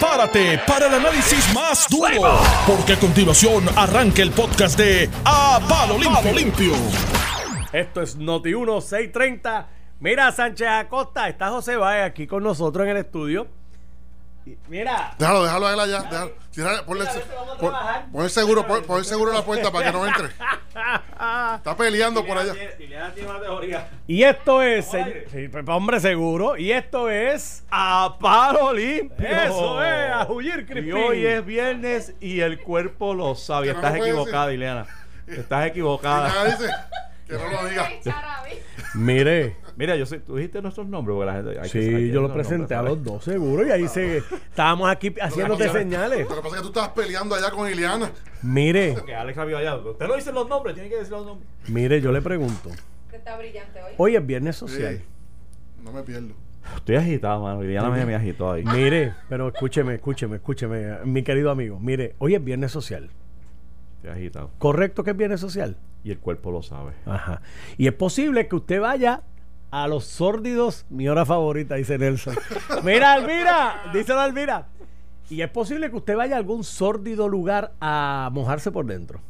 prepárate para el análisis más duro, porque a continuación arranca el podcast de A Palo Limpio. Limpio. Esto es Noti 1 630. Mira, Sánchez Acosta, está José Báez aquí con nosotros en el estudio. Mira, Déjalo, déjalo a él allá. Déjalo. Cierra- ponle, a pon, seguro, pon, pon el seguro en la puerta para que no entre. Está peleando por allá. y esto es, señor- sí, hombre seguro, y esto es A paro limpio. Eso es, a huir, Y hoy es viernes y el cuerpo lo sabe. No Estás equivocada, Ileana. Estás equivocada. que no lo diga. Mire, Mira, yo sé, tú dijiste nuestros nombres porque la gente. hay sí, que yo lo presenté a los dos seguro, y ahí se estábamos aquí haciéndote señales. Lo que pasa es que tú estabas peleando allá con Ileana. Mire. Que Alex Rabio allá. Usted no dice los nombres, tiene que decir los nombres. mire, yo le pregunto. Está brillante hoy. Hoy es viernes social. Sí. No me pierdo. Estoy agitado, mano. Ileana me, me agitó ahí. Mire, pero escúcheme, escúcheme, escúcheme, mi querido amigo. Mire, hoy es viernes social. Estoy agitado. ¿Correcto que es viernes social? Y el cuerpo lo sabe. Ajá. Y es posible que usted vaya a los sórdidos, mi hora favorita, dice Nelson. Mira, Almira, díselo a Almira. Y es posible que usted vaya a algún sórdido lugar a mojarse por dentro.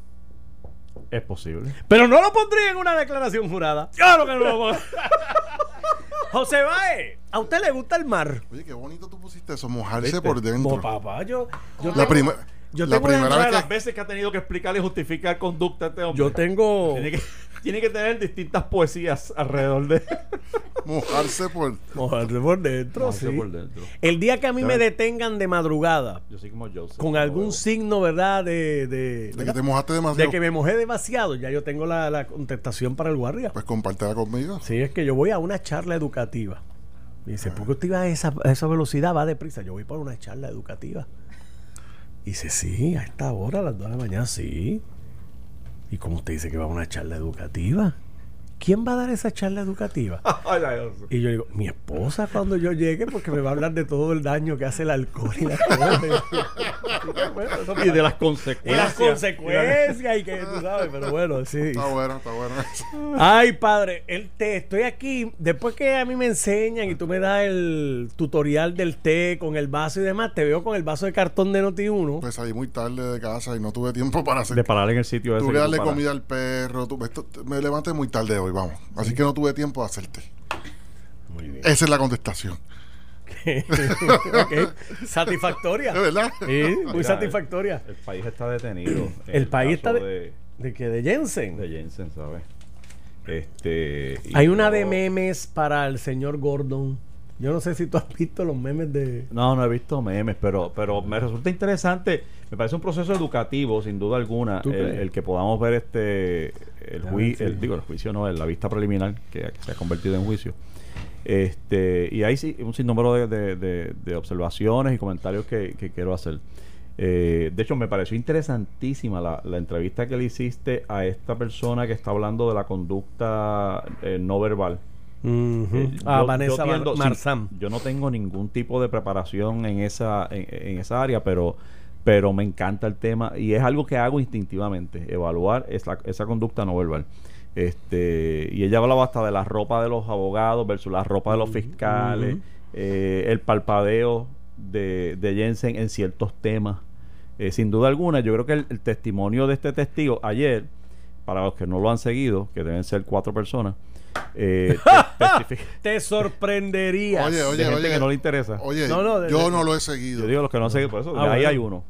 Es posible. Pero no lo pondría en una declaración jurada. Claro que no lo pongo. José Bae, ¿a usted le gusta el mar? Oye, qué bonito tú pusiste eso, mojarse ¿Viste? por No, dentro. papá, yo, yo La, prima- yo la tengo una primera Una vez de que. las veces que ha tenido que explicarle y justificar conducta a este hombre. yo tengo Tiene que, tener distintas poesías alrededor de. Mojarse por. mojarse por dentro, Mojarse sí. por dentro. El día que a mí me detengan de madrugada Yo soy como Joseph. con algún veo. signo, ¿verdad? De, de, De que te mojaste de demasiado. que me mojé demasiado, ya yo tengo la, la contestación para el guardia. Pues compártela conmigo. Sí, es que yo voy a una charla educativa. Y dice, ¿por qué usted iba a esa, a esa velocidad? Va deprisa. Yo voy para una charla educativa. Y dice, sí, a esta hora, a las 2 de la mañana, sí. ¿Y cómo usted dice que va a una charla educativa? ¿Quién va a dar esa charla educativa? Y yo digo, mi esposa cuando yo llegue, porque me va a hablar de todo el daño que hace el alcohol y la cosa. Bueno, eso Y de las y consecuencias. las consecuencias y que tú sabes, pero bueno, sí. Está bueno, está bueno. Ay, padre, el té, estoy aquí. Después que a mí me enseñan y tú me das el tutorial del té con el vaso y demás, te veo con el vaso de cartón de Noti1. Pues salí muy tarde de casa y no tuve tiempo para hacer. De parar en el sitio ese. Tuve que tú darle comida al perro. tuve- esto- me levanté muy tarde hoy, vamos. Así que no tuve tiempo de hacerte. Muy bien. Esa es la contestación. Ok. Satisfactoria. ¿Es verdad? Sí, muy Mira, satisfactoria. El país está detenido. en El país está caso de- ¿De que ¿De Jensen? de, de Jensen, ¿sabes? Este. Hay una yo- de memes para el señor Gordon. Yo no sé si tú has visto los memes de... No, no he visto memes, pero, pero me resulta interesante. Me parece un proceso educativo, sin duda alguna, ¿Tú el, que podamos ver este. El, Ah, jui- sí. el- digo, el juicio no, la vista preliminar que, que se ha convertido en juicio. Este, y hay sí, un sinnúmero de, de- de- de observaciones y comentarios que, que quiero hacer. Eh, de hecho, me pareció interesantísima la, la entrevista que le hiciste a esta persona que está hablando de la conducta eh, no verbal. Ujú. Eh, Ah, yo- Vanessa yo tiendo- Mar- sí, Marzam. yo no tengo ningún tipo de preparación en esa, en, en esa área, pero, pero me encanta el tema y es algo que hago instintivamente, evaluar esa, esa conducta no verbal. Este, y ella hablaba hasta de la ropa de los abogados versus la ropa de los fiscales, eh, el palpadeo de, de Jensen en ciertos temas. Eh, sin duda alguna, yo creo que el, el testimonio de este testigo ayer, para los que no lo han seguido, que deben ser cuatro personas, eh, te- Te sorprenderías. Oye, de gente oye. que no le interesa. Oye, No, no, de- yo de- no lo he seguido. Yo digo los que no han seguido, por eso Ah, ahí bueno. hay uno.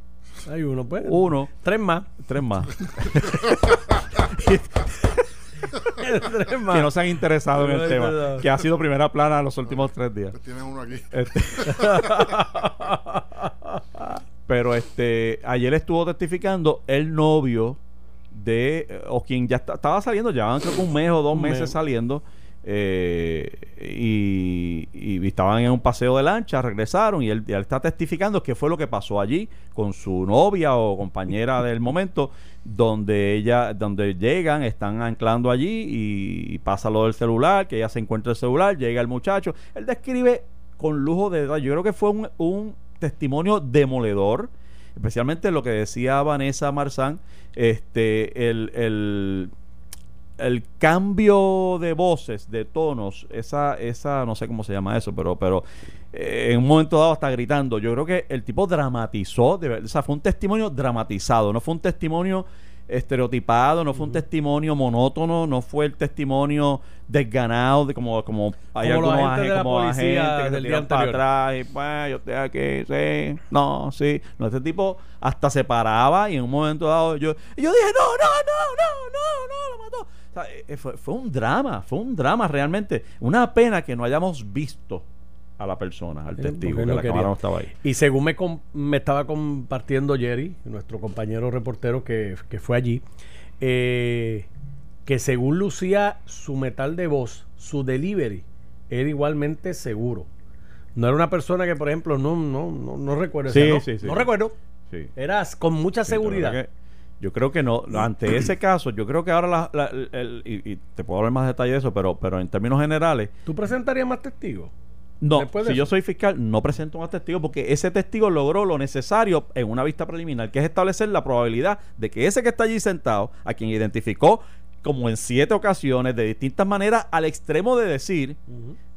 Hay uno, pues. Uno, Tres más. tres más. Tres más. que no se han interesado en No, el tema. no. Que ha sido primera plana los últimos tres días. Pues Tienes uno aquí. Este- Pero este ayer estuvo testificando el novio de eh, o quien ya está- estaba saliendo, ya creo que un mes o dos Un meses mes. saliendo eh, y, y estaban en un paseo de lancha, regresaron y él, y él está testificando qué fue lo que pasó allí con su novia o compañera del momento, donde ella, donde llegan, están anclando allí y, y pasa lo del celular, que ella se encuentra el celular, llega el muchacho, él describe con lujo de detalle, yo creo que fue un, un testimonio demoledor, especialmente lo que decía Vanessa Marzán, este, el, el, el cambio de voces, de tonos, esa, esa, no sé cómo se llama eso, pero, pero eh, en un momento dado hasta gritando. Yo creo que el tipo dramatizó, de o sea, fue un testimonio dramatizado, no fue un testimonio estereotipado, no fue un testimonio monótono, no fue el testimonio desganado de como como hay Como algunos agentes como agentes que se tiran para atrás y pues yo estoy aquí, sí, no, sí, no este tipo hasta se paraba y en un momento dado yo y yo dije, "No, no, no, no, no, no, lo mató." O sea, eh, fue, fue un drama, fue un drama realmente, una pena que no hayamos visto a la persona, al testigo, que no la cámara no estaba ahí. Y según me, me estaba compartiendo Jerry, nuestro compañero reportero que, que fue allí, eh, que según lucía su metal de voz, su delivery era igualmente seguro. No era una persona que, por ejemplo, no, no, no, no recuerdo. Sí, ¿no? sí, sí. No recuerdo. Sí. Era con mucha seguridad. Yo creo que no, ante ese caso, yo creo que ahora la, la- el- el- y, y te puedo hablar más detalle de eso, pero, pero en términos generales, ¿Tú presentarías más testigos? No, si yo soy fiscal, no presento más testigo porque ese testigo logró lo necesario en una vista preliminar, que es establecer la probabilidad de que ese que está allí sentado, a quien identificó como en siete ocasiones, de distintas maneras, al extremo de decir,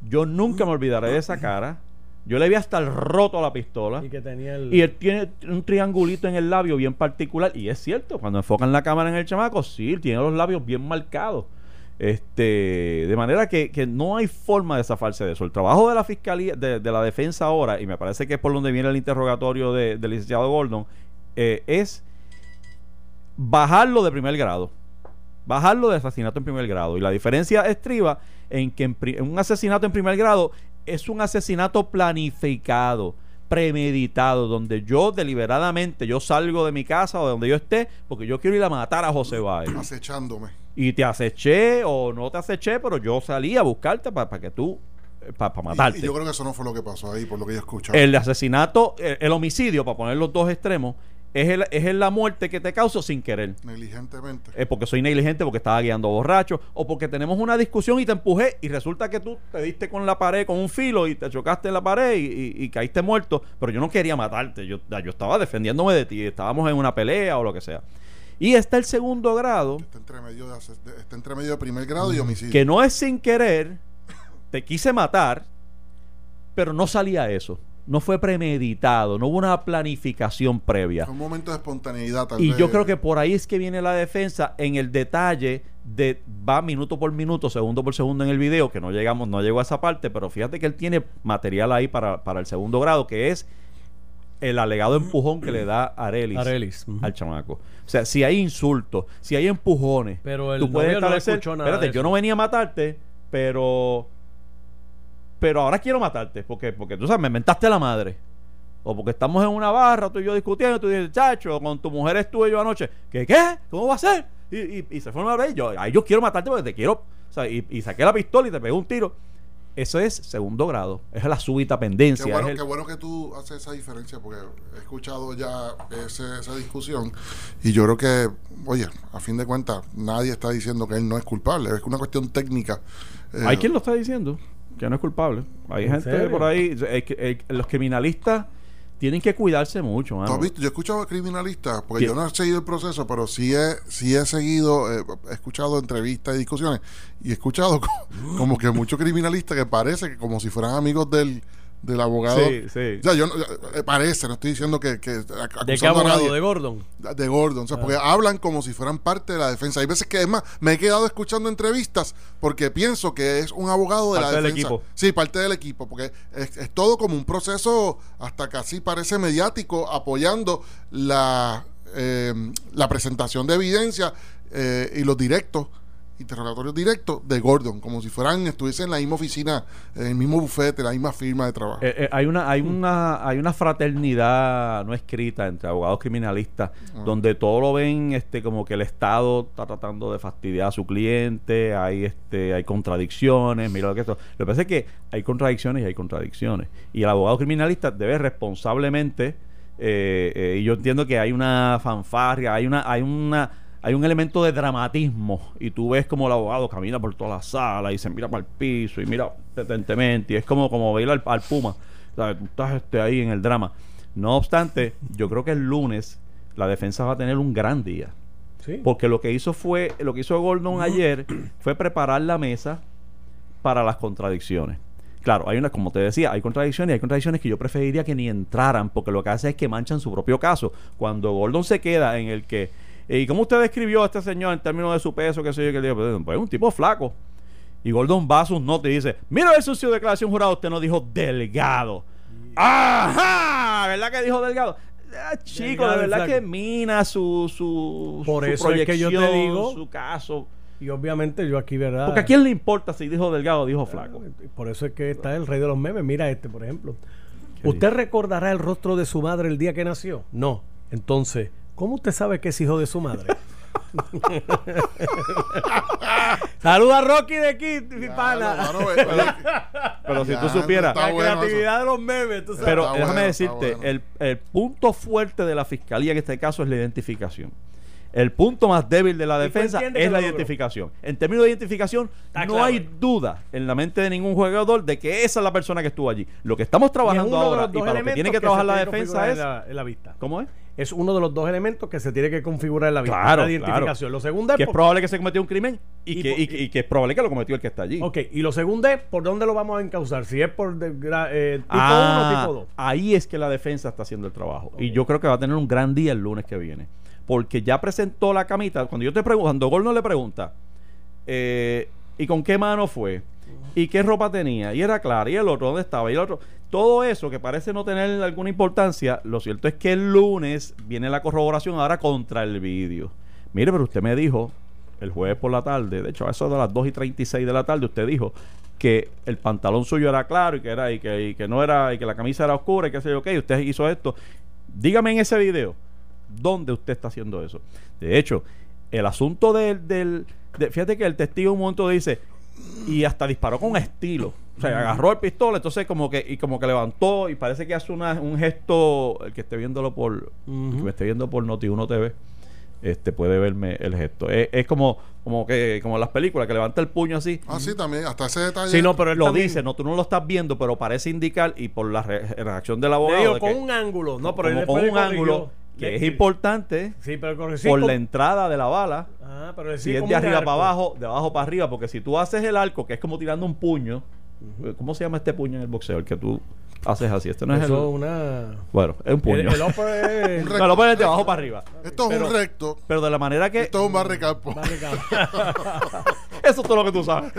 yo nunca me olvidaré de esa cara, yo le vi hasta el roto a la pistola. Y que tenía el... Y él tiene un triangulito en el labio bien particular. Y es cierto, cuando enfocan la cámara en el chamaco, sí, él tiene los labios bien marcados. Este, de manera que, que no hay forma de zafarse de eso. El trabajo de la fiscalía, de, de la defensa ahora, y me parece que es por donde viene el interrogatorio de- del licenciado Gordon, eh, es bajarlo de primer grado. Bajarlo de asesinato en primer grado. Y la diferencia estriba en que un asesinato en primer grado es un asesinato planificado, premeditado, donde yo deliberadamente yo salgo de mi casa o de donde yo esté porque yo quiero ir a matar a José Báez. acechándome. Y te aceché o no te aceché, pero yo salí a buscarte para que tú, para Y- matarte. Y, yo creo que eso no fue lo que pasó ahí, por lo que yo escuchaba. El asesinato, el, el homicidio, para poner los dos extremos, es, el, es el- la muerte que te causo sin querer. Negligentemente. Es porque soy negligente, porque estaba guiando borracho, o porque tenemos una discusión y te empujé y resulta que tú te diste con la pared, con un filo y te chocaste en la pared y, y- y caíste muerto, pero yo no quería matarte, yo, yo estaba defendiéndome de ti, estábamos en una pelea o lo que sea. Y está el segundo grado, Está entre medio de, está entre medio de primer grado y homicidio. que no es sin querer, te quise matar, pero no salía eso. No fue premeditado, no hubo una planificación previa. Fue un momento de espontaneidad, tal Y vez. yo creo que por ahí es que viene la defensa en el detalle de va minuto por minuto, segundo por segundo en el video, que no llegamos, no llegó a esa parte, pero fíjate que él tiene material ahí para, para el segundo grado, que es el alegado empujón que le da Arelis, Arelis, al chamaco. O sea, si hay insultos, si hay empujones, Pero el tú puedes no establecer, escuchó nada espérate, de yo no venía a matarte, pero pero ahora quiero matarte, porque porque tú sabes, me mentaste la madre. O porque estamos en una barra, tú y yo discutiendo, tú dices, chacho, con tu mujer estuve yo anoche. ¿Qué qué? ¿Cómo va a ser? Y, y, y se fue una vez, yo, ay, yo quiero matarte porque te quiero. O sea, y, y saqué la pistola y te pegué un tiro. Eso es segundo grado. Es la súbita pendencia. Qué bueno, es el- qué bueno que tú haces esa diferencia porque he escuchado ya ese- esa discusión y yo creo que, oye, a fin de cuentas, nadie está diciendo que él no es culpable, es una cuestión técnica. Eh, Hay quien lo está diciendo, que no es culpable. Hay ¿En gente serio? por ahí. eh, que- eh, los criminalistas tienen que cuidarse mucho. ¿Tú mano. has visto? Yo he escuchado a criminalistas, porque ¿Qué? yo no he seguido el proceso, pero sí he, sí he seguido, eh, he escuchado entrevistas y discusiones, y he escuchado co- como que muchos criminalistas que parece que como si fueran amigos del, del abogado. Sí, sí. O sea, yo no- eh, parece, no estoy diciendo que, que ¿De qué a abogado? nadie. ¿De Gordon? de Gordon, o sea, porque hablan como si fueran parte de la defensa. Hay veces que, es más, me he quedado escuchando entrevistas porque pienso que es un abogado de Parte la del defensa. equipo. Sí, parte del equipo, porque es, es todo como un proceso hasta casi parece mediático apoyando la, eh, la presentación de evidencia eh, y los directos, interrogatorios directos de Gordon, como si fueran, estuviesen en la misma oficina, en el mismo bufete, la misma firma de trabajo. Eh, eh, hay una hay una hay una fraternidad no escrita entre abogados criminalistas donde todo lo ven este como que el estado está tratando de fastidiar a su cliente hay este hay contradicciones mira lo que esto. Lo que pasa es que hay contradicciones y hay contradicciones. Y el abogado criminalista debe responsablemente eh, eh, y yo entiendo que hay una fanfarria hay una hay una hay un elemento de dramatismo y tú ves como el abogado camina por toda la sala y se mira para el piso y mira detentemente y es como como ver al, al puma ¿sabes? tú estás este, ahí en el drama no obstante yo creo que el lunes la defensa va a tener un gran día Sí. porque lo que hizo fue lo que hizo Gordon ayer fue preparar la mesa para las contradicciones Claro, hay una, como te decía, hay contradicciones y hay contradicciones que yo preferiría que ni entraran, porque lo que hace es que manchan su propio caso. Cuando Gordon se queda en el que, ¿y cómo usted describió a este señor en términos de su peso, qué sé yo, que le digo, pues es un tipo flaco. Y Gordon va a sus notas y dice, mira el sucio declaración jurada, usted no dijo delgado. ¡Ajá! ¿Verdad que dijo delgado? Ah, chico, Delgado de verdad que mina su, su, Por su eso es que yo te digo- su caso. Y obviamente yo aquí, ¿verdad? Porque a quién le importa si dijo delgado o dijo flaco. Por eso es que está el rey de los memes. Mira este, por ejemplo. ¿Qué ¿Usted recordará el rostro de su madre el día que nació? No. Entonces, ¿cómo usted sabe que es hijo de su madre? Saluda a Rocky de aquí, mi pana. ve- ve- Pero si Ya, tú supieras, La bueno creatividad de los memes, tú sabes. Pero Está déjame bueno, decirte, bueno. el, el punto fuerte de la fiscalía en este caso es la identificación. El punto más débil de la defensa es la identificación. En términos de identificación, Está no claro. hay duda en la mente de ningún jugador de que esa es la persona que estuvo allí. Lo que estamos Y es trabajando ahora y para lo que tiene que trabajar la defensa es... en la, en la vista. ¿Cómo es? Es uno de los dos elementos que se tiene que configurar en la vista. Claro, la identificación. claro. Lo segundo es, Que es probable que se cometió un crimen y, Y que, y que- y que es probable que lo cometió el que está allí. Ok, y lo segundo es por dónde lo vamos a encauzar. Si es por de- eh, tipo 1 Ah, o tipo 2. Ahí es que la defensa está haciendo el trabajo. Y yo creo que va a tener un gran día el lunes que viene. Porque ya presentó la camita. Cuando yo te pregunto, cuando Gol le pregunta, eh, ¿y con qué mano fue? ¿Y qué ropa tenía? Y era clara. ¿Y el otro dónde estaba? Y el otro. Todo eso que parece no tener alguna importancia, lo cierto es que el lunes viene la corroboración ahora contra el vídeo. Mire, pero usted me dijo el jueves por la tarde, de hecho, a eso de las 2 y 36 de la tarde, usted dijo que el pantalón suyo era claro y que era y que, y que no era y que la camisa era oscura y que sé yo y usted hizo esto. Dígame en ese video dónde usted está haciendo eso. De hecho, el asunto del, del de- fíjate que el testigo un momento dice y hasta disparó con estilo. O sea, agarró el pistola, entonces como que y como que levantó y parece que hace una, un gesto el que esté viéndolo por el que me esté viendo por Noti1 TV este puede verme el gesto. Es, es como como que como en las películas que levanta el puño así. Ah, sí, también, hasta ese detalle. Sí, no, pero él lo también- dice, no tú no lo estás viendo, pero parece indicar y por la re- reacción del Le abogado digo, de con que- un ángulo. No, pero como con un corrigió. ángulo que es importante Sí, pero por la entrada de la bala. Ah, pero Si es de arriba arco. para abajo, de abajo para arriba, porque si tú haces el arco, que es como tirando un puño, ¿cómo se llama este puño en el boxeo? El que tú haces así. Este no es Eso el. es una. Bueno, es un puño. El, el upper es- de abajo para arriba. Esto es Pero- un recto. Pero de la manera que. Esto es un barricampo. Eso es todo lo que tú sabes.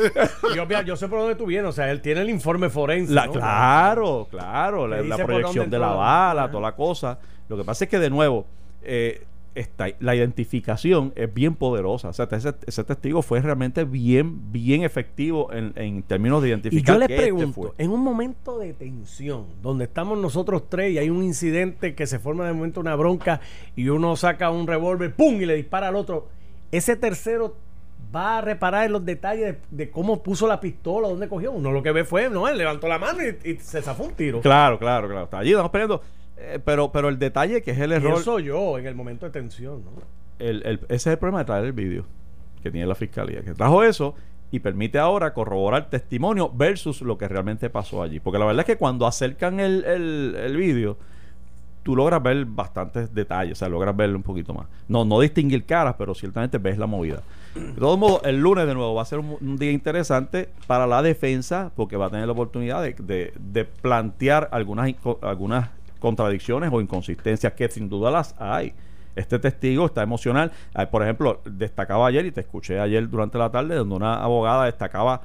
yo, mira, yo sé por dónde tú vienes. O sea, él tiene el informe forense. La- ¿no? Claro, claro. La, proyección de la bala, toda la cosa. Lo que pasa es que, de nuevo, eh, esta- la identificación es bien poderosa. O sea, ese, ese testigo fue realmente bien, bien efectivo en, en términos de Y identificar yo le que este pregunto, en un momento de tensión, donde estamos nosotros tres y hay un incidente que se forma de momento una bronca y uno saca un revólver, ¡pum! y le dispara al otro, ese tercero va a reparar en los detalles de, de cómo puso la pistola, dónde cogió. Uno lo que ve fue, no, él levantó la mano y, y se zafó un tiro. Claro, claro, claro. Está allí, estamos peleando. Eh, pero, pero el detalle que es el error. eso yo en el momento de tensión, ¿no? el- el- ese es el problema de traer el vídeo que tiene la fiscalía, que trajo eso y permite ahora corroborar testimonio versus lo que realmente pasó allí. Porque la verdad es que cuando acercan el, el, el vídeo, tú logras ver bastantes detalles, o sea, logras verlo un poquito más. No, no distinguir caras, pero ciertamente ves la movida. De todos modos, el lunes de nuevo va a ser un, un día interesante para la defensa, porque va a tener la oportunidad de, de- de plantear algunas, algunas contradicciones o inconsistencias que sin duda las hay. Este testigo está emocional. Ah, Por ejemplo, destacaba ayer, y te escuché ayer durante la tarde, donde una abogada destacaba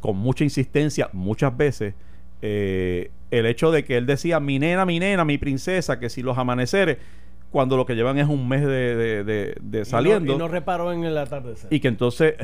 con mucha insistencia, muchas veces, eh, el hecho de que él decía, mi nena, mi nena, mi princesa, que si los amaneceres, cuando lo que llevan es un mes de, de- de- de saliendo, Y no, y no reparó en el atardecer. y que entonces,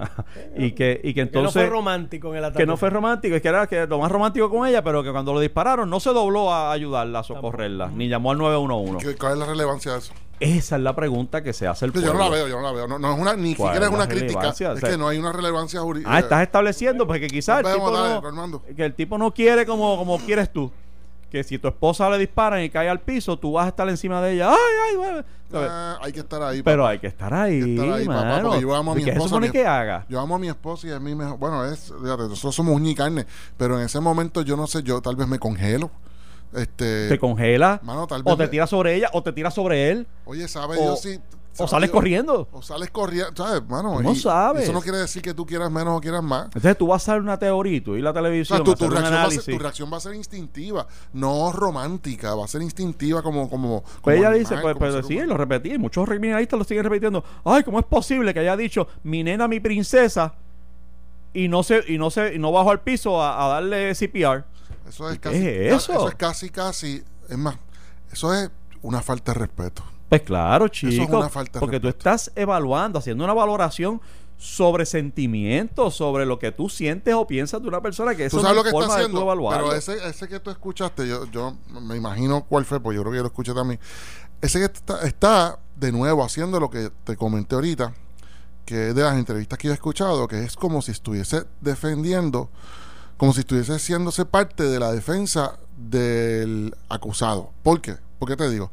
y que, y que que no entonces, fue romántico en el atardecer. que no fue romántico, es que era que lo más romántico con ella, pero que cuando lo dispararon no se dobló a ayudarla, a socorrerla, ni llamó al 911. ¿Qué- ¿Cuál es la relevancia de eso? Esa es la pregunta que se hace el Yo pueblo. no la veo, yo no la veo. No, no es una, ni ¿Cuál siquiera es una crítica. Es que no hay una relevancia jurídica. Ah, estás estableciendo porque quizás el tipo no, que el tipo no quiere como, como quieres tú. Que si tu esposa le disparan y cae al piso, tú vas a estar encima de ella. ¡Ay, ay! ¿Sabes? Ah, hay que estar ahí. Pero papá. hay que estar ahí, Hay que estar ahí, papá, mano. porque yo amo a mi ¿Y ¿Qué esposa, supone mi- que haga? Yo amo a mi esposa y es mi mejor. Bueno, es, fíjate, nosotros somos uña y carne, pero en ese momento yo no sé, yo tal vez me congelo. Este, ¿Te congela? mano, tal ¿O te me- tiras sobre ella? ¿O te tiras sobre él? Oye, ¿sabe o- Dios si O sales corriendo. O sales corriendo, ¿sabes, mano? No sabes. Eso no quiere decir que tú quieras menos o quieras más. Entonces tú vas a hacer una teoría y la O televisión sea, tu, reacción va a ser, tu reacción va a ser instintiva, no romántica, va a ser instintiva como... como, Pues como ella animal, dice, pues, pues ser sí, humano. lo repetí, y muchos criminalistas lo siguen repitiendo. Ay, ¿cómo es posible que haya dicho mi nena, mi princesa y no se y no se y no bajó al piso a, a darle CPR? Eso es ¿Qué casi, es eso? es casi, casi, es más, eso es una falta de respeto. Pues claro, es chico, una falta de porque tú respeto. estás evaluando, haciendo una valoración sobre sentimientos, sobre lo que tú sientes o piensas de una persona que eso Tú sabes no lo es que está forma de tú haciendo, pero ese, ese que tú escuchaste, yo, yo me imagino cuál fue, pues yo creo que yo lo escuché también. Ese que está, está de nuevo haciendo lo que te comenté ahorita, que es de las entrevistas que yo he escuchado, que es como si estuviese defendiendo, como si estuviese haciéndose parte de la defensa del acusado. ¿Por qué? ¿Por qué te digo?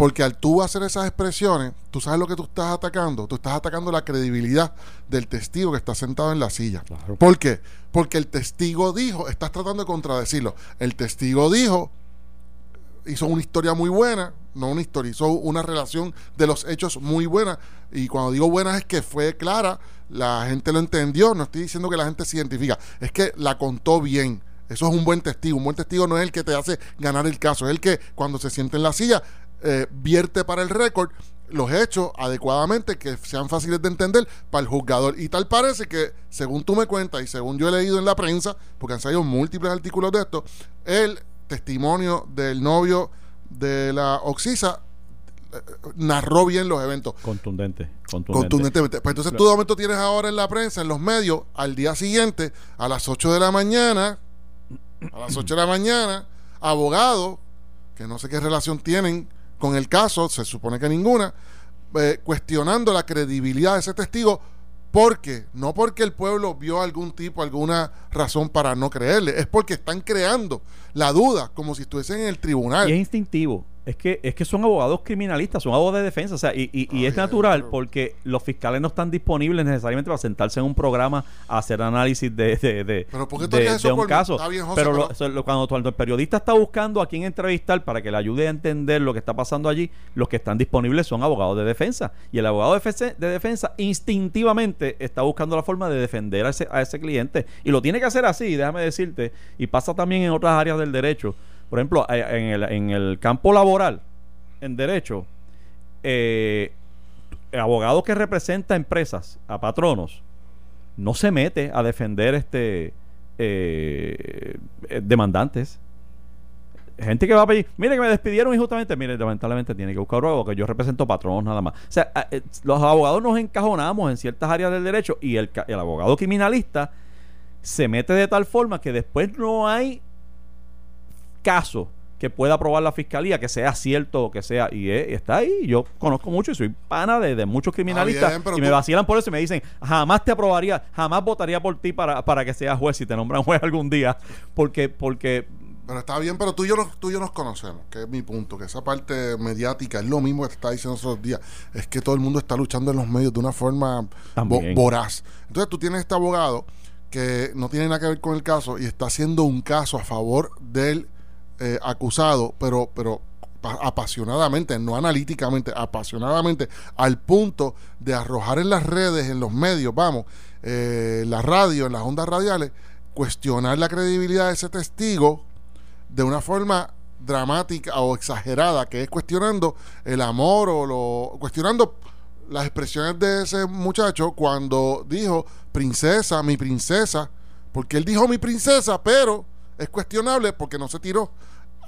Porque al tú hacer esas expresiones, tú sabes lo que tú estás atacando. Tú estás atacando la credibilidad del testigo que está sentado en la silla. Claro. ¿Por qué? Porque el testigo dijo, estás tratando de contradecirlo. El testigo dijo, hizo una historia muy buena, no una historia, hizo una relación de los hechos muy buena. Y cuando digo buena es que fue clara, la gente lo entendió. No estoy diciendo que la gente se identifica, es que la contó bien. Eso es un buen testigo. Un buen testigo no es el que te hace ganar el caso, es el que cuando se siente en la silla eh, vierte para el récord los hechos adecuadamente que sean fáciles de entender para el juzgador. Y tal parece que, según tú me cuentas y según yo he leído en la prensa, porque han salido múltiples artículos de esto, el testimonio del novio de la Oxisa eh, narró bien los eventos. Contundente, contundente. Contundentemente. Pues entonces tú de momento tienes ahora en la prensa, en los medios, al día siguiente, a las 8 de la mañana, a las 8 de la mañana, abogados, que no sé qué relación tienen con el caso, se supone que ninguna, eh, cuestionando la credibilidad de ese testigo. Porque, no porque el pueblo vio algún tipo, alguna razón para no creerle, es porque están creando la duda como si estuviesen en el tribunal. Es instintivo. Es que, es que son abogados criminalistas, son abogados de defensa. O sea, y, y- y Ay, es natural porque los fiscales no están disponibles necesariamente para sentarse en un programa a hacer análisis de, de, de- Pero ¿por qué tú de- harías eso de un por caso. Está bien, José, pero, lo- pero- cuando, cuando el periodista está buscando a quién entrevistar para que le ayude a entender lo que está pasando allí, los que están disponibles son abogados de defensa. Y el abogado de defensa, de defensa instintivamente está buscando la forma de defender a ese, a ese cliente. Y lo tiene que hacer así, déjame decirte. Y pasa también en otras áreas del derecho. Por ejemplo, en el, en el campo laboral, en derecho, eh, abogado que representa empresas, a patronos, no se mete a defender este eh, eh, demandantes. Gente que va a pedir, mire que me despidieron injustamente, mire, lamentablemente tiene que buscar abogado que yo represento patronos nada más. O sea, eh, los abogados nos encajonamos en ciertas áreas del derecho y el, el abogado criminalista se mete de tal forma que después no hay caso que pueda probar la fiscalía que sea cierto o que sea y eh, está ahí yo conozco mucho y soy pana de, de muchos criminalistas bien, pero y me vacilan por eso y me dicen jamás te aprobaría jamás votaría por ti para, para que seas juez si te nombran juez algún día porque porque Pero está bien, pero tú y, yo nos, tú y yo nos conocemos, que es mi punto, que esa parte mediática es lo mismo que te está diciendo esos días. Es que todo el mundo está luchando en los medios de una forma voraz. Entonces tú tienes este abogado que no tiene nada que ver con el caso y está haciendo un caso a favor del eh, acusado, pero, pero pa- apasionadamente, no analíticamente, apasionadamente, al punto de arrojar en las redes, en los medios, vamos, eh, la radio, en las ondas radiales, cuestionar la credibilidad de ese testigo de una forma dramática o exagerada, que es cuestionando el amor o lo cuestionando las expresiones de ese muchacho cuando dijo princesa, mi princesa, porque él dijo mi princesa, pero es cuestionable porque no se tiró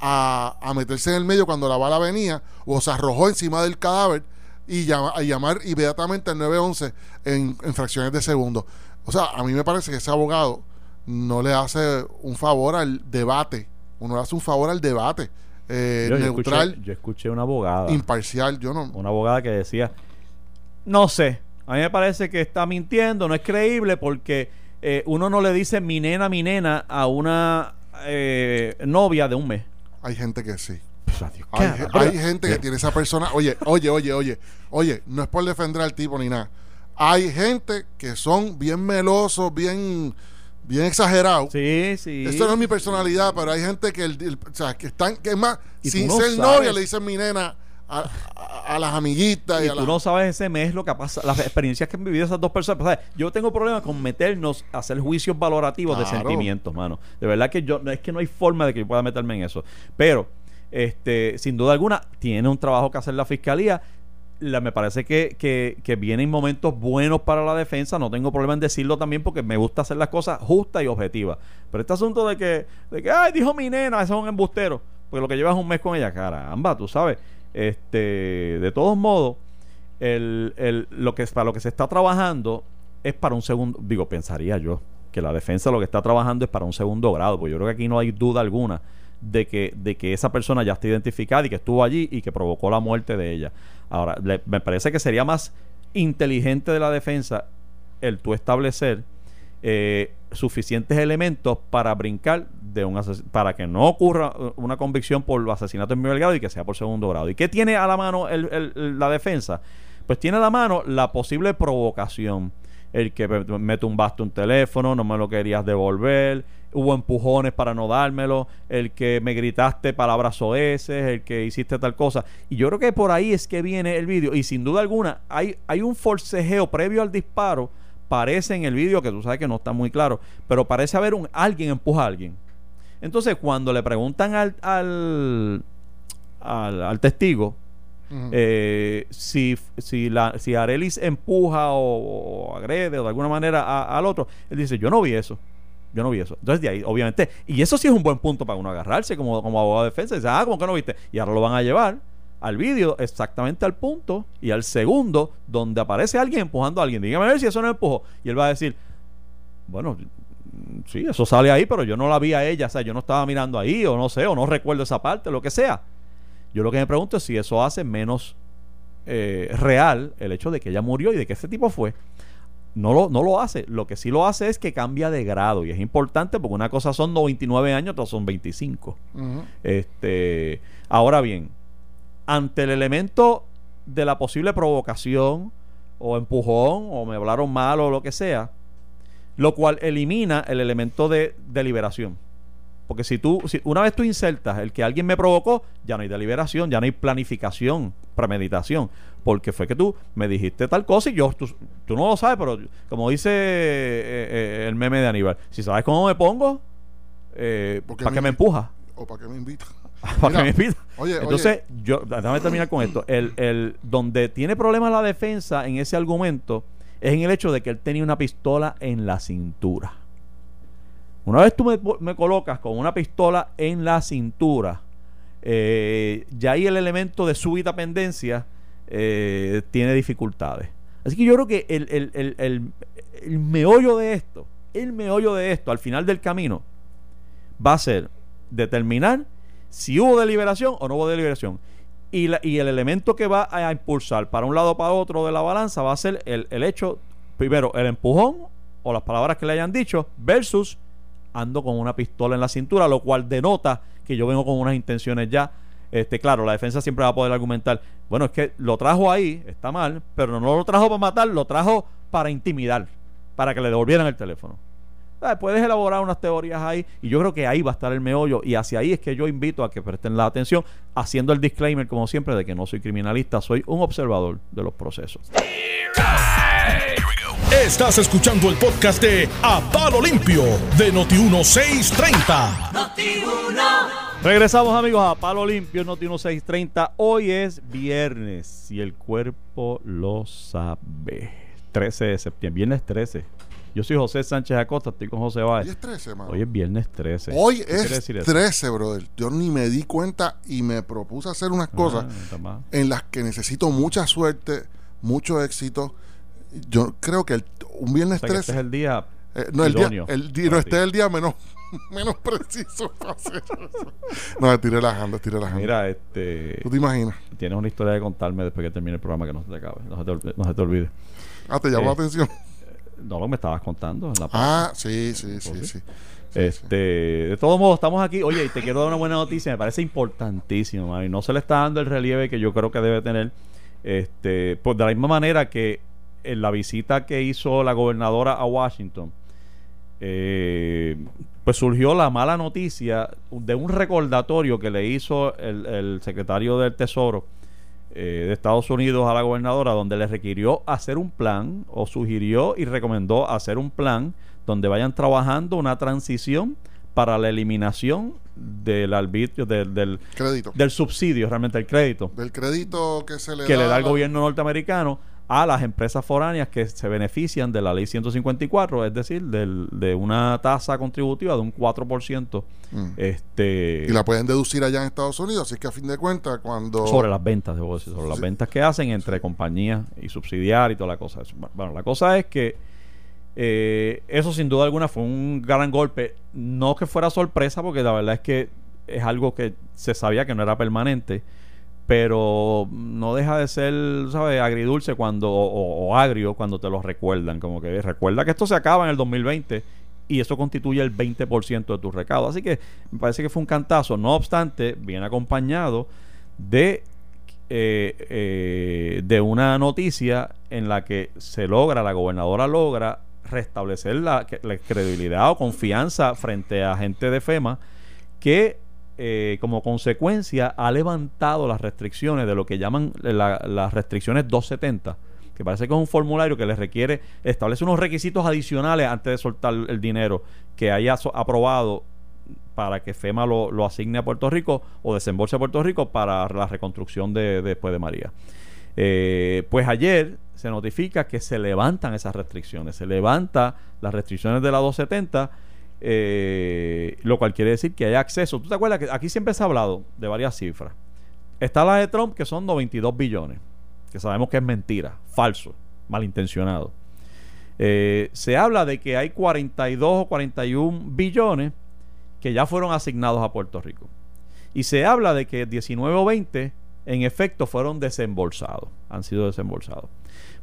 a, a meterse en el medio cuando la bala venía o se arrojó encima del cadáver y llama- a llamar inmediatamente al 911 en, en fracciones de segundo. O sea, a mí me parece que ese abogado no le hace un favor al debate, uno le hace un favor al debate eh, yo, yo neutral, escuché, yo escuché una abogada imparcial. Yo no. una abogada que decía, no sé, a mí me parece que está mintiendo, no es creíble porque eh, uno no le dice mi nena, mi nena a una eh, novia de un mes. Hay gente que sí. Pues, adiós, Hay, cara, hay pero- gente que tiene esa persona. Oye, oye, oye, oye, oye, no es por defender al tipo ni nada. Hay gente que son bien melosos, bien, bien exagerados. Sí, sí. Eso no es mi personalidad, pero hay gente que, el, el- o sea, que están, que es más, sin no ser sabes. novia, le dicen mi nena a, a- a las amiguitas y, Y a tú no sabes ese mes lo que ha pasado, las experiencias que han vivido esas dos personas. ¿sabes? Yo tengo problemas con meternos a hacer juicios valorativos de sentimientos, mano. De verdad que yo, no es que no hay forma de que yo pueda meterme en eso. Pero, este, sin duda alguna, tiene un trabajo que hacer la fiscalía. La- me parece que, que, que vienen momentos buenos para la defensa. No tengo problema en decirlo también porque me gusta hacer las cosas justas y objetivas. Pero este asunto de que, de que ay, dijo mi nena, eso es un embustero. Porque lo que llevas un mes con ella, caramba, tú sabes. Este, de todos modos, el, el- lo que para lo que se está trabajando es para un segundo, digo, pensaría yo, que la defensa lo que está trabajando es para un segundo grado, porque yo creo que aquí no hay duda alguna de que, de que esa persona ya está identificada y que estuvo allí y que provocó la muerte de ella. Ahora, me parece que sería más inteligente de la defensa el tú establecer eh, suficientes elementos para brincar de un para que no ocurra uh, una convicción por asesinato en primer grado y que sea por segundo grado. ¿Y qué tiene a la mano el- la defensa? Pues tiene a la mano la posible provocación. El que me, tumbaste un teléfono, no me lo querías devolver, hubo empujones para no dármelo, el que me gritaste palabras soeces, el que hiciste tal cosa. Y yo creo que por ahí es que viene el vídeo. Y sin duda alguna, hay, hay un forcejeo previo al disparo parece en el vídeo que tú sabes que no está muy claro, pero parece haber un alguien empuja a alguien. Entonces, cuando le preguntan al, al, al, al testigo eh, si, si, la, si Arelis empuja o, o agrede o de alguna manera a- al otro, él dice, yo no vi eso. Yo no vi eso. Entonces, de ahí, obviamente, y eso sí es un buen punto para uno agarrarse como, como abogado de defensa. Dice, ah, ¿cómo que no viste? Y ahora lo van a llevar al vídeo exactamente al punto y al segundo donde aparece alguien empujando a alguien. Dígame a ver si eso no empujó. Y él va a decir, bueno, sí, eso sale ahí, pero yo no la vi a ella, o sea, yo no estaba mirando ahí, o no sé, o no recuerdo esa parte, lo que sea. Yo lo que me pregunto es si eso hace menos eh, real el hecho de que ella murió y de que ese tipo fue. No lo, no lo hace. Lo que sí lo hace es que cambia de grado. Y es importante porque una cosa son 99 años, otra son 25. Ujú. Este, ahora bien, ante el elemento de la posible provocación o empujón o me hablaron mal o lo que sea, lo cual elimina el elemento de deliberación. Porque si tú, si una vez tú insertas el que alguien me provocó, ya no hay deliberación, ya no hay planificación, premeditación. Porque fue que tú me dijiste tal cosa y yo, tú, tú no lo sabes, pero como dice eh, eh, el meme de Aníbal, si sabes cómo me pongo, eh, ¿para qué me- empujas? ¿O para qué me invitan? para que me oye, Entonces, yo, déjame terminar con esto. El, el, donde tiene problemas la defensa en ese argumento es en el hecho de que él tenía una pistola en la cintura. Una vez tú me, me colocas con una pistola en la cintura, eh, ya ahí el elemento de súbita pendencia eh, tiene dificultades. Así que yo creo que el, el, el, el, el meollo de esto, el meollo de esto al final del camino va a ser determinar si hubo deliberación o no hubo deliberación. Y, la- y el elemento que va a impulsar para un lado o para otro de la balanza va a ser el, el hecho, primero, el empujón o las palabras que le hayan dicho versus ando con una pistola en la cintura, lo cual denota que yo vengo con unas intenciones ya. Este, claro, la defensa siempre va a poder argumentar, bueno, es que lo trajo ahí, está mal, pero no lo trajo para matar, lo trajo para intimidar, para que le devolvieran el teléfono. Ah, Puedes elaborar unas teorías ahí y yo creo que ahí va a estar el meollo y hacia ahí es que yo invito a que presten la atención haciendo el disclaimer como siempre de que no soy criminalista, soy un observador de los procesos. Estás escuchando el podcast de A Palo Limpio de Noti1630. Regresamos amigos a Palo Limpio Noti 1630. Hoy es viernes y el cuerpo lo sabe. 13 de septiembre, viernes 13. Yo soy José Sánchez Acosta, estoy con José Hoy Báez. es 13, mano. Hoy es viernes 13. Hoy ¿Qué quiere es decir eso? 13, brother. Yo ni me di cuenta y me propuse hacer unas cosas Ah, mal. en las que necesito mucha suerte, mucho éxito. Yo creo que el- un O viernes sea, que 13. este es el día eh, no, el día, el no, este es el día menos, menos preciso para hacer eso. No, estoy relajando, estoy relajando. Mira, este ¿Tú te imaginas? tienes una historia de contarme después que termine el programa que no se te acabe, no se te, olvide- no se te olvide. Ah, te llamó Eh, la atención. No lo que me estabas contando la Ah, sí, sí, sí, ¿sí? sí. Este, de todos modos, estamos aquí. Oye, y te quiero dar una buena noticia. Me parece importantísimo, y no se le está dando el relieve que yo creo que debe tener. Este, pues de la misma manera que en la visita que hizo la gobernadora a Washington, eh, pues surgió la mala noticia de un recordatorio que le hizo el, el secretario del Tesoro eh, de Estados Unidos a la gobernadora donde le requirió hacer un plan o sugirió y recomendó hacer un plan donde vayan trabajando una transición para la eliminación del arbitrio, del, del, Crédito. del subsidio, realmente el crédito Del crédito que se le que da le da a el la- gobierno norteamericano a las empresas foráneas que se benefician de la ley 154, es decir, del- de una tasa contributiva de un 4%. Mm. Este, Y la pueden deducir allá en Estados Unidos. Así que a fin de cuentas, cuando. sobre las ventas, debo decir, sobre las ventas que hacen entre compañías y subsidiar y toda la cosa. Bueno, la cosa es que eh, eso sin duda alguna fue un gran golpe. No que fuera sorpresa, porque la verdad es que es algo que se sabía que no era permanente, pero no deja de ser, ¿sabes? Agridulce cuando, o, o- agrio cuando te lo recuerdan. Como que recuerda que esto se acaba en el 2020 y eso constituye el 20% de tu recaudo. Así que me parece que fue un cantazo. No obstante, viene acompañado de, eh, eh, de una noticia en la que se logra, la gobernadora logra restablecer la, la credibilidad o confianza frente a gente de FEMA que eh, como consecuencia ha levantado las restricciones de lo que llaman la- las restricciones 270 que parece que es un formulario que les requiere establece unos requisitos adicionales antes de soltar el dinero que haya aprobado para que FEMA lo, lo asigne a Puerto Rico o desembolse a Puerto Rico para la reconstrucción de, de después de María. Eh, pues ayer se notifica que se levantan esas restricciones, se levanta las restricciones de la 270, eh, lo cual quiere decir que hay acceso. ¿Tú te acuerdas que aquí siempre se ha hablado de varias cifras? Está la de Trump, que son 92 billones, que sabemos que es mentira, falso, malintencionado. Eh, se habla de que hay 42 o 41 billones que ya fueron asignados a Puerto Rico. Y se habla de que 19 o 20 en efecto fueron desembolsados, han sido desembolsados.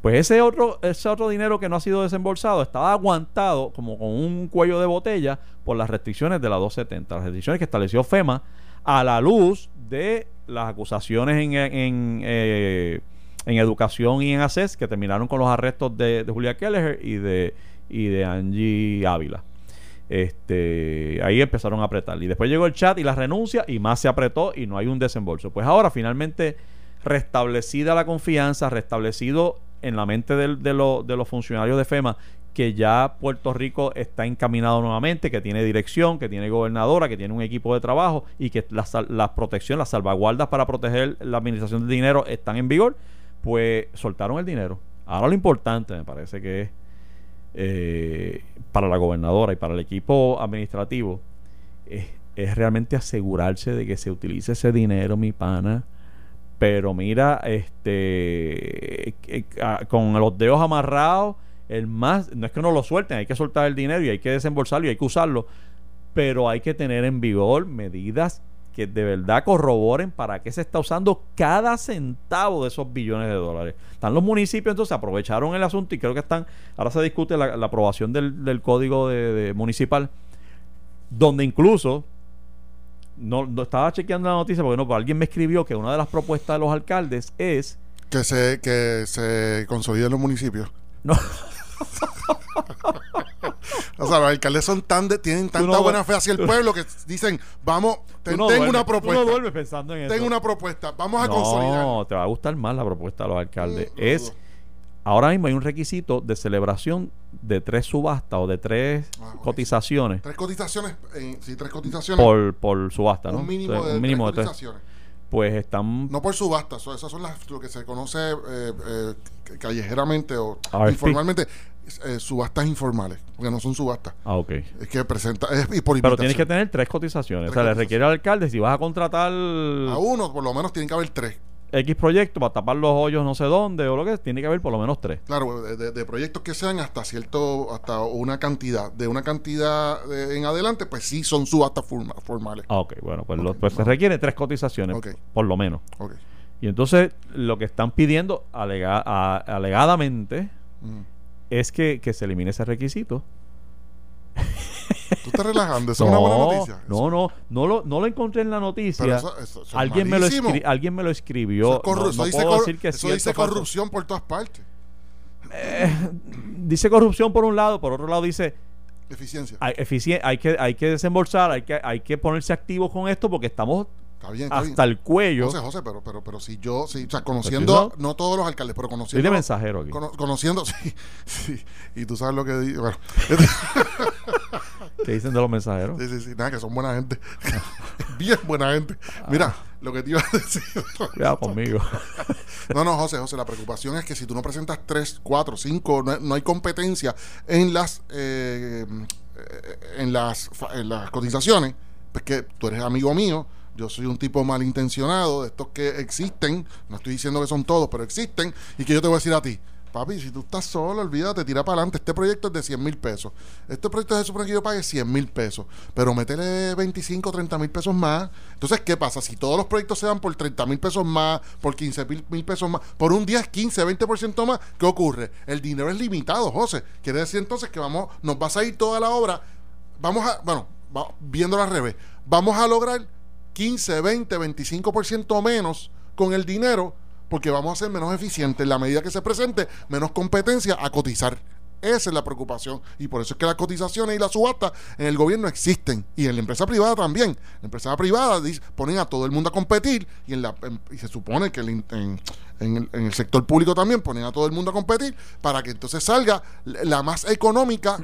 Pues ese otro, ese otro dinero que no ha sido desembolsado estaba aguantado como con un cuello de botella por las restricciones de la 270, las restricciones que estableció FEMA a la luz de las acusaciones en, en, eh, en educación y en ACES que terminaron con los arrestos de, de Julia Kelleher y de, y de Angie Ávila. Este, ahí empezaron a apretar. Y después llegó el chat y la renuncia y más se apretó y no hay un desembolso. Pues ahora finalmente restablecida la confianza, restablecido en la mente de, lo- de los funcionarios de FEMA que ya Puerto Rico está encaminado nuevamente, que tiene dirección, que tiene gobernadora, que tiene un equipo de trabajo y que las las protecciones, las salvaguardas para proteger la administración del dinero están en vigor, pues soltaron el dinero. Ahora lo importante me parece que es eh, para la gobernadora y para el equipo administrativo es realmente asegurarse de que se utilice ese dinero, mi pana. Pero mira, este eh, ah, con los dedos amarrados, el más, no es que no lo suelten, hay que soltar el dinero y hay que desembolsarlo y hay que usarlo, pero hay que tener en vigor medidas que de verdad corroboren para qué se está usando cada centavo de esos billones de dólares. Están los municipios, entonces aprovecharon el asunto y creo que están, ahora se discute la, aprobación del, del código de municipal, donde incluso, no, no estaba chequeando la noticia porque no, pero alguien me escribió que una de las propuestas de los alcaldes es Que se, que se consoliden los municipios. no, O sea, los alcaldes son tan de- tienen tanta no buena fe hacia el pueblo que dicen, vamos, te- tú no tengo duermes, una tú no propuesta. duermes pensando en eso. tengo una propuesta. Vamos a consolidar. No, te va a gustar más la propuesta de los alcaldes. Es. Ahora mismo hay un requisito de celebración de tres subastas o de tres Ah, cotizaciones Tres cotizaciones, en- sí, tres cotizaciones. por, por subasta, ¿no? un mínimo Entonces, de, un mínimo de tres. Pues están No por subasta, so- esas son las, lo que se conoce eh, eh, callejeramente o RFP. informalmente, eh, subastas informales, porque no son subastas. Ah, ok. Es que presenta, es y por Pero tienes que tener tres cotizaciones. Tres o sea, le requiere al alcalde, si vas a contratar A uno, por lo menos, tienen que haber tres. X proyecto para tapar los hoyos no sé dónde o lo que es, tiene que haber por lo menos tres. Claro, de, de- de proyectos que sean hasta cierto, hasta una cantidad. De una cantidad eh, en adelante, pues sí son subastas forma- formales. Ah, ok, bueno, pues, lo- Ok, pues se requiere tres cotizaciones, por lo menos. Ok. Y entonces lo que están pidiendo alega- a- alegadamente Mm. es que, que se elimine ese requisito. Tú estás relajando, eso es una buena noticia. No, no, no lo, no lo encontré en la noticia. Eso, eso- alguien, me lo alguien me lo escribió. Eso, No- no dice, puedo decir que es eso cierto dice falso. corrupción por todas partes. Dice corrupción por un lado, por otro lado dice Eficiencia. hay, eficien- hay que hay que desembolsar, hay que hay que ponerse activos con esto porque estamos Está bien, está hasta bien. el cuello. José, José, pero, pero, pero si yo, sí, o sea, conociendo, no todos los alcaldes, pero conociendo. de mensajero aquí. cono- conociendo, sí, sí, y tú sabes lo que digo. Bueno, ¿Qué dicen de los mensajeros? sí, sí, sí, nada, que son buena gente. Bien buena gente. Mira, lo que te iba a decir. Cuidado conmigo. No, no, José, José, la preocupación es que si tú no presentas tres, cuatro, cinco, no, no hay competencia en las eh, en las en las cotizaciones, pues que tú eres amigo mío, yo soy un tipo malintencionado, de estos que existen, no estoy diciendo que son todos, pero existen, y que yo te voy a decir a ti, papi, si tú estás solo, olvídate, tira para adelante, este proyecto es de 100 mil pesos, este proyecto se supone que yo pague 100 mil pesos, pero métele 25, 30 mil pesos más, entonces, ¿qué pasa? Si todos los proyectos se dan por 30 mil pesos más, por 15 mil pesos más, por un día es 15, 20% más, ¿qué ocurre? El dinero es limitado, José, quiere decir entonces que vamos, nos va a salir toda la obra, vamos a, bueno, va- viéndolo al revés, vamos a lograr 15, 20, 25% menos con el dinero porque vamos a ser menos eficientes en la medida que se presente menos competencia a cotizar. Esa es la preocupación y por eso es que las cotizaciones y las subastas en el gobierno existen y en la empresa privada también. La empresa privada dice, ponen a todo el mundo a competir y, en la, y se supone que en el sector público también ponen a todo el mundo a competir para que entonces salga la más económica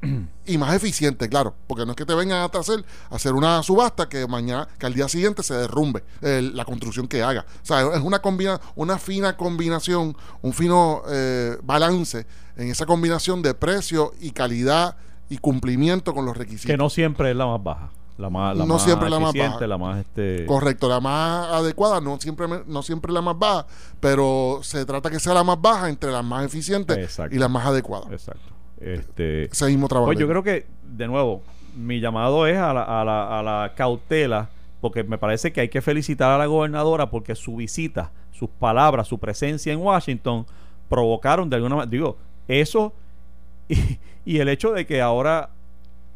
y más eficiente, claro, porque no es que te vengan a hacer, a hacer una subasta que mañana, que al día siguiente se derrumbe eh, la construcción que haga. O sea, es una combina, una fina combinación, un fino eh, balance en esa combinación de precio y calidad y cumplimiento con los requisitos. Que no siempre es la más baja. La más, la No más siempre la más baja. la más este. Correcto, la más adecuada, no siempre, no siempre la más baja, pero se trata que sea la más baja entre las más eficientes Exacto. y las más adecuadas. Exacto. Este, Ese mismo trabajo. Pues yo creo que, de nuevo, mi llamado es a la, a la, a la cautela, porque me parece que hay que felicitar a la gobernadora porque su visita, sus palabras, su presencia en Washington provocaron de alguna manera, digo, eso y, y el hecho de que ahora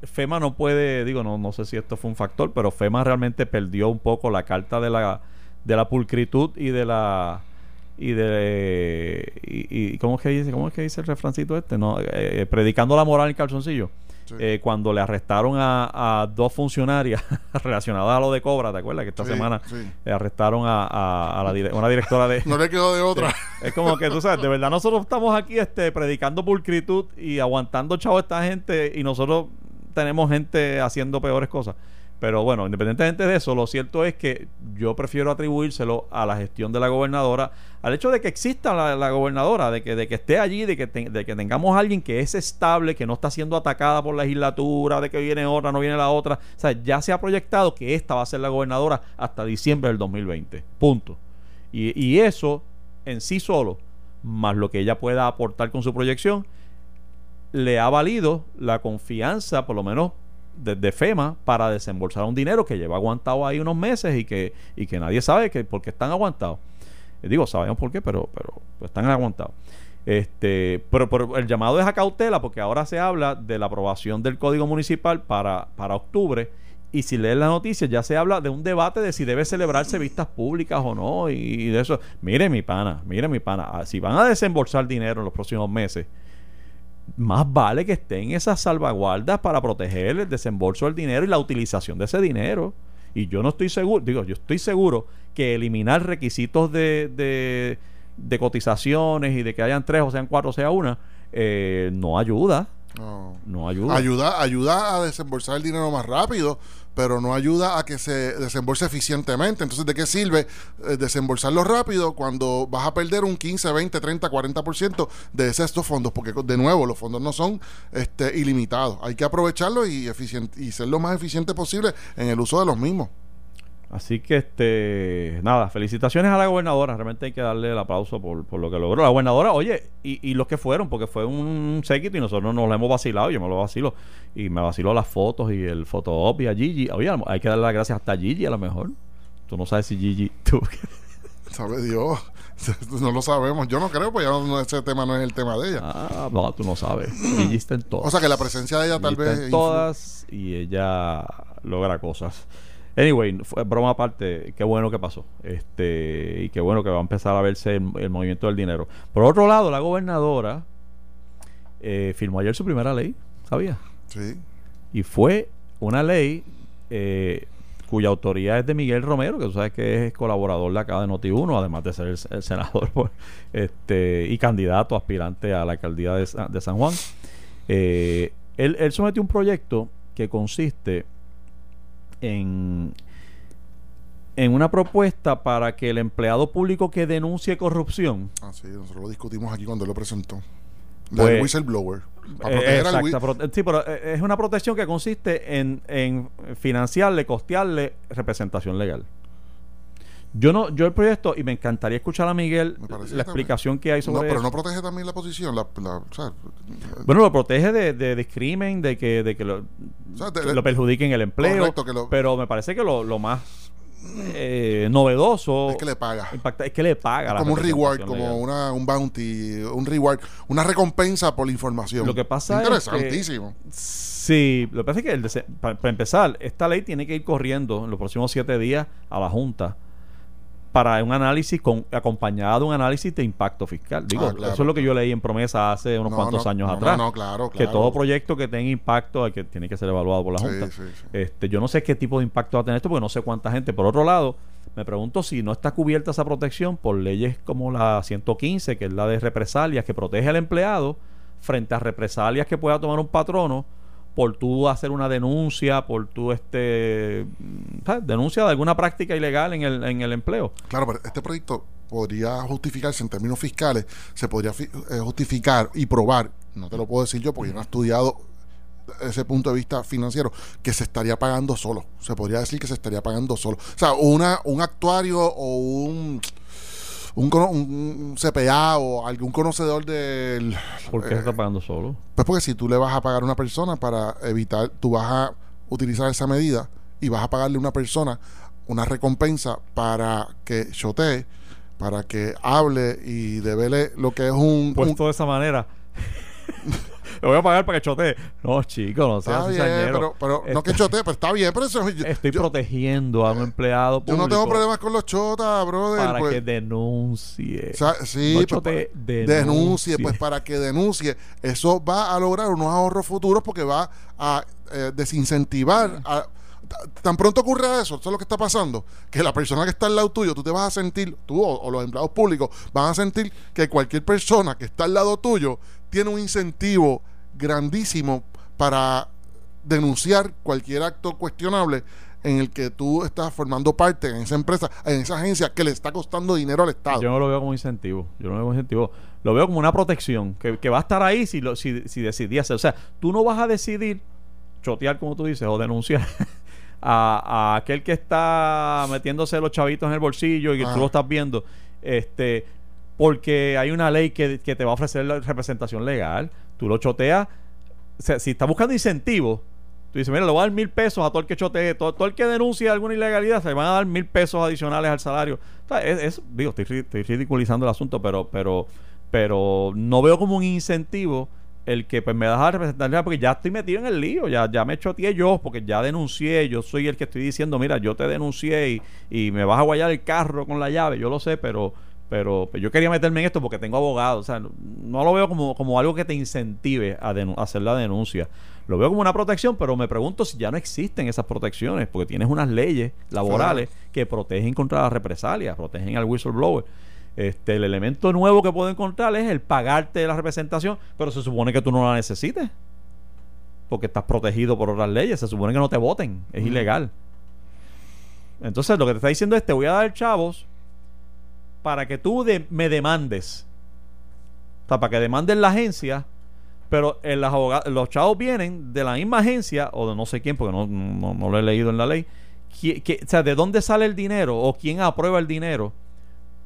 FEMA no puede, digo, no, no sé si esto fue un factor, pero FEMA realmente perdió un poco la carta de la, de la pulcritud y de la y de y, y ¿cómo es que dice cómo es que dice el refrancito este no Eh, predicando la moral en calzoncillo Sí. Eh, cuando le arrestaron a, a dos funcionarias relacionadas a lo de Cobra ¿te acuerdas que esta Sí, semana sí. eh, arrestaron a, a- a la dire- una directora de No le quedó de otra. es como que tú sabes, de verdad nosotros estamos aquí este predicando pulcritud y aguantando chavo a esta gente y nosotros tenemos gente haciendo peores cosas. Pero bueno, independientemente de eso, lo cierto es que yo prefiero atribuírselo a la gestión de la gobernadora, al hecho de que exista la, gobernadora, de que, de que esté allí, de que, de que tengamos a alguien que es estable, que no está siendo atacada por la legislatura, de que viene otra, no viene la otra. O sea, ya se ha proyectado que esta va a ser la gobernadora hasta diciembre del 2020. Punto. Y, y eso en sí solo, más lo que ella pueda aportar con su proyección, le ha valido la confianza, por lo menos desde FEMA, para desembolsar un dinero que lleva aguantado ahí unos meses y que, y que nadie sabe que por qué están aguantados. Eh, Digo, sabemos por qué, pero, pero pues, están aguantados. Este, pero, pero el llamado es a cautela porque ahora se habla de la aprobación del Código Municipal para, para octubre y si lees la noticia ya se habla de un debate de si debe celebrarse vistas públicas o no y, y de eso. Mire mi pana, mire mi pana, ah, si van a desembolsar dinero en los próximos meses, más vale que estén esas salvaguardas para proteger el desembolso del dinero y la utilización de ese dinero. Y yo no estoy seguro, digo, yo estoy seguro que eliminar requisitos de, de, de cotizaciones y de que hayan tres o sean cuatro o sea una, eh, no ayuda. No. No ayuda. Ayuda, ayuda a desembolsar el dinero más rápido, pero no ayuda a que se desembolse eficientemente. Entonces, ¿de qué sirve eh, desembolsarlo rápido cuando vas a perder un 15, 20, 30, 40% de estos fondos? Porque, de nuevo, los fondos no son este, ilimitados. Hay que aprovecharlos y, y ser lo más eficiente posible en el uso de los mismos. Así que, este, nada, felicitaciones a la gobernadora. Realmente hay que darle el aplauso por, por lo que logró. La gobernadora, oye, y, y los que fueron, porque fue un séquito y nosotros nos lo hemos vacilado. Yo me lo vacilo. Y me vaciló las fotos y el foto y a Gigi. Oye, hay que darle las gracias hasta a Gigi a lo mejor. Tú no sabes si Gigi. Tú, ¿Sabe Dios? No lo sabemos. Yo no creo, pues ya no- ese tema no es el tema de ella. ah, no, tú no sabes. Gigi está en todas. O sea que la presencia de ella tal Gigi está vez... en influ- todas y ella logra cosas. Anyway, fue broma aparte, qué bueno que pasó. Este, y qué bueno que va a empezar a verse el, el movimiento del dinero. Por otro lado, la gobernadora eh, firmó ayer su primera ley, ¿sabía? Sí. Y fue una ley eh, cuya autoría es de Miguel Romero, que tú sabes que es colaborador de acá de Noti1, además de ser el, el senador pues, este, y candidato aspirante a la alcaldía de, de San Juan. Eh, él, él sometió un proyecto que consiste en, en una propuesta para que el empleado público que denuncie corrupción Ah, sí, nosotros lo discutimos aquí cuando lo presentó. Pues- Del whistleblower. Para Eh, al prote- sí, pero eh, es una protección que consiste en, en financiarle, costearle representación legal. Yo no, yo el proyecto, y me encantaría escuchar a Miguel la que explicación que hay No, sobre pero eso. no protege también la posición. La, la- o sea, bueno, lo protege de, de discrimen, de que, de que lo, o sea, de- que lo perjudiquen el empleo. Correcto, que lo- pero me parece que lo, lo más eh, novedoso es que le paga. impacta- es que le paga. como un reward, como una, un bounty, un reward, una recompensa por la información. Lo que pasa es Interesantísimo. Sí, lo que pasa es que el dese- para, para empezar, esta ley tiene que ir corriendo en los próximos siete días a la Junta para un análisis con acompañado de un análisis de impacto fiscal. Digo, Ah, claro. eso es lo que yo leí en promesa hace unos No, cuantos no, años no, atrás. No, claro, que claro. todo proyecto que tenga impacto que, tiene que ser evaluado por la Sí, Junta. sí, sí. Este, yo no sé qué tipo de impacto va a tener esto porque no sé cuánta gente. Por otro lado, me pregunto si no está cubierta esa protección por leyes como la 115, que es la de represalias, que protege al empleado frente a represalias que pueda tomar un patrono por tú hacer una denuncia, por tú este mm, denuncia de alguna práctica ilegal en el, en el empleo. Claro, pero este proyecto podría justificarse en términos fiscales, se podría eh, justificar y probar, no te lo puedo decir yo porque no he estudiado ese punto de vista financiero, que se estaría pagando solo. Se podría decir que se estaría pagando solo. O sea, una, un actuario o un, un, un CPA o algún conocedor del... ¿Por qué se está pagando solo? Pues porque si tú le vas a pagar a una persona para evitar, tú vas a utilizar esa medida y vas a pagarle a una persona una recompensa para que chotee, para que hable y devele lo que es un... un- Puesto de esa manera. Le voy a pagar para que chotee. No, chico, no seas bien, pero, pero no Este- que chotee, pero está bien, pero eso... Yo, Estoy yo- protegiendo a un empleado yo público no tengo problemas con los chotas, brother. para pues. que denuncie. O sea, sí, No pues, chotee, denuncie. denuncie, pues para que denuncie, eso va a lograr unos ahorros futuros porque va a eh, desincentivar a- Tan pronto ocurre eso, eso es lo que está pasando, que la persona que está al lado tuyo, tú te vas a sentir, tú o, o los empleados públicos van a sentir que cualquier persona que está al lado tuyo tiene un incentivo grandísimo para denunciar cualquier acto cuestionable en el que tú estás formando parte en esa empresa, en esa agencia que le está costando dinero al Estado. Yo no lo veo como incentivo. Yo no lo veo como incentivo. Lo veo como una protección que, que va a estar ahí si, lo, si, si decidiese. O sea, tú no vas a decidir chotear, como tú dices, o denunciar a, a aquel que está metiéndose los chavitos en el bolsillo y que Ah. tú lo estás viendo. Este, porque hay una ley que, que te va a ofrecer la representación legal. Tú lo choteas. O sea, si estás buscando incentivos, tú dices, mira, le voy a dar mil pesos a todo el que chotee, todo, el que denuncie alguna ilegalidad, se le van a dar mil pesos adicionales al salario. O es, digo, estoy ridiculizando el asunto, pero, pero, pero no veo como un incentivo el que pues, me das a representar porque ya estoy metido en el lío, ya, ya me choteé yo, porque ya denuncié, yo soy el que estoy diciendo, mira, yo te denuncié y, y me vas a guayar el carro con la llave, yo lo sé, pero, pero, pues, yo quería meterme en esto porque tengo abogado, o sea, no, no lo veo como, como algo que te incentive a, hacer la denuncia. Lo veo como una protección, pero me pregunto si ya no existen esas protecciones, porque tienes unas leyes laborales que protegen contra las represalias, protegen al whistleblower. Este, el elemento nuevo que puedo encontrar es el pagarte la representación, pero se supone que tú no la necesites. Porque estás protegido por otras leyes. Se supone que no te voten. Es ilegal. Entonces, lo que te está diciendo es: te voy a dar chavos para que tú me demandes. O sea, para que demandes la agencia. Pero eh, las los chavos vienen de la misma agencia, o de no sé quién, porque no, no, no lo he leído en la ley. qui- que- o sea, ¿de dónde sale el dinero? ¿O quién aprueba el dinero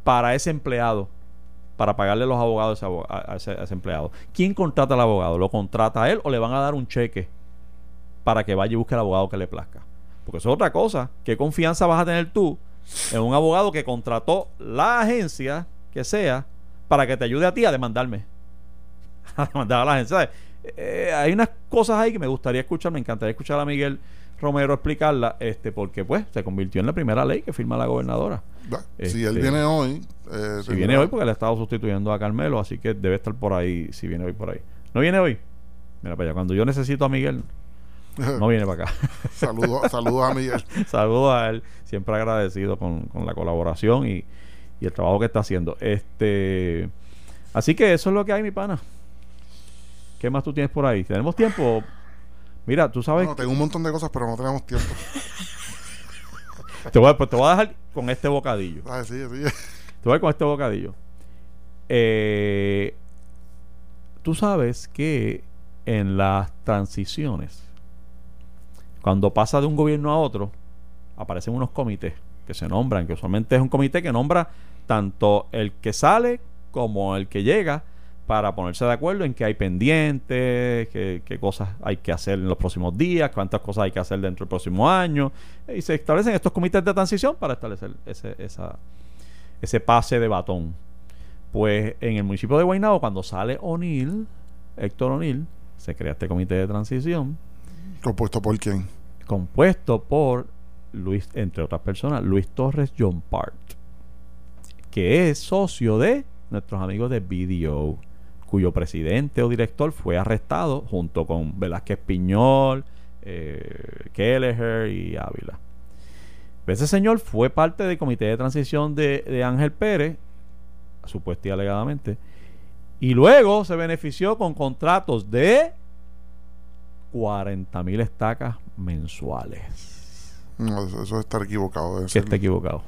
para ese empleado? Para pagarle los abogados a ese- a ese empleado. ¿Quién contrata al abogado? ¿Lo contrata a él o le van a dar un cheque para que vaya y busque al abogado que le plazca? Porque eso es otra cosa. ¿Qué confianza vas a tener tú en un abogado que contrató la agencia que sea para que te ayude a ti a demandarme? a demandar a la agencia. Eh, hay unas cosas ahí que me gustaría escuchar, me encantaría escuchar a Miguel Romero explicarla, este, porque pues se convirtió en la primera ley que firma la gobernadora. Si él Este, viene hoy. eh, Si viene hoy, porque le ha estado sustituyendo a Carmelo, así que debe estar por ahí, si viene hoy por ahí. ¿No viene hoy? Mira para allá, cuando yo necesito a Miguel, no viene para acá. Saludos saludos a Miguel. Saludos a él, siempre agradecido con, con la colaboración y, y el trabajo que está haciendo. Este, así que eso es lo que hay, mi pana. ¿Qué más tú tienes por ahí? ¿Tenemos tiempo? Mira, tú sabes. No, tengo un montón de cosas, pero no tenemos tiempo. Te voy, a- pues te voy a dejar con este bocadillo. Ay, sí, sí. Te voy con este bocadillo. Eh, tú sabes que en las transiciones, cuando pasa de un gobierno a otro, aparecen unos comités que se nombran, que usualmente es un comité que nombra tanto el que sale como el que llega para ponerse de acuerdo en qué hay pendientes, qué, qué cosas hay que hacer en los próximos días, cuántas cosas hay que hacer dentro del próximo año. Y se establecen estos comités de transición para establecer ese, esa, ese pase de batón. Pues en el municipio de Guaynabo, cuando sale O'Neill, Héctor O'Neill, se crea este comité de transición ¿Compuesto por quién? Compuesto por Luis, entre otras personas, Luis Torres John Part, que es socio de nuestros amigos de BDO, cuyo presidente o director fue arrestado junto con Velázquez Piñol, eh, Kelleher y Ávila. Ese señor fue parte del comité de transición de, de Ángel Pérez, supuesta y alegadamente, y luego se benefició con contratos de 40 mil estacas mensuales. No, eso, eso es estar equivocado. Que esté equivocado.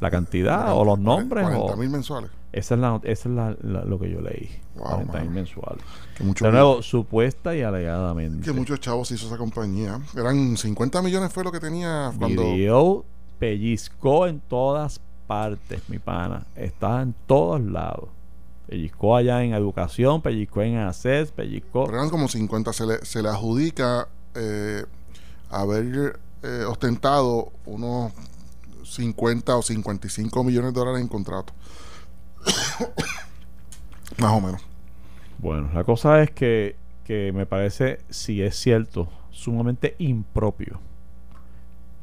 La cantidad o los nombres. 40 o- mil mensuales. esa es, la, esa es la- la- lo que yo leí. Wow, 40 mil mensuales. Que mucho, De nuevo, supuesta y alegadamente. que muchos chavos hizo esa compañía. Eran 50 millones fue lo que tenía cuando... Video pellizcó en todas partes, mi pana. Está en todos lados. Pellizcó allá en educación, pellizcó en ACES, pellizcó. Pero eran como 50. Se le, se le adjudica eh, haber eh, ostentado unos 50 o 55 millones de dólares en contrato. Más o menos. Bueno, la cosa es que, que me parece, si es cierto, sumamente impropio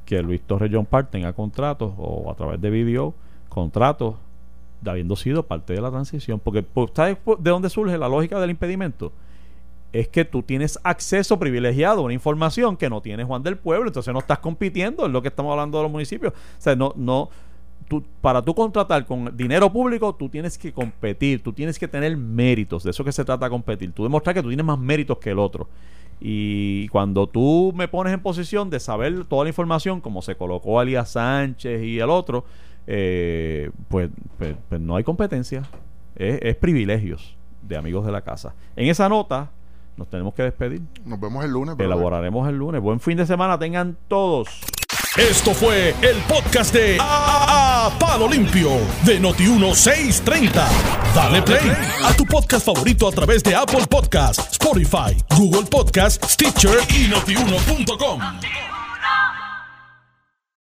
que Luis Torres John Part tenga contratos o a través de video contratos habiendo sido parte de la transición. Porque, pues, ¿sabes de dónde surge la lógica del impedimento? Es que tú tienes acceso privilegiado a una información que no tiene Juan del Pueblo, entonces no estás compitiendo, es lo que estamos hablando de los municipios. O sea, no, no, para tú contratar con dinero público, tú tienes que competir, tú tienes que tener méritos, de eso que se trata competir, tú demostrar que tú tienes más méritos que el otro. Y cuando tú me pones en posición de saber toda la información, como se colocó a Elías Sánchez y el otro, eh, pues, pues- pues no hay competencia, es, es privilegios de amigos de la casa. En esa nota nos tenemos que despedir, Nos vemos el lunes. elaboraremos el lunes. Buen fin de semana, tengan todos. Esto fue el podcast de A, A- Palo Limpio de Noti1630. Dale play a tu podcast favorito a través de Apple Podcasts, Spotify, Google Podcasts, Stitcher y notiuno.com.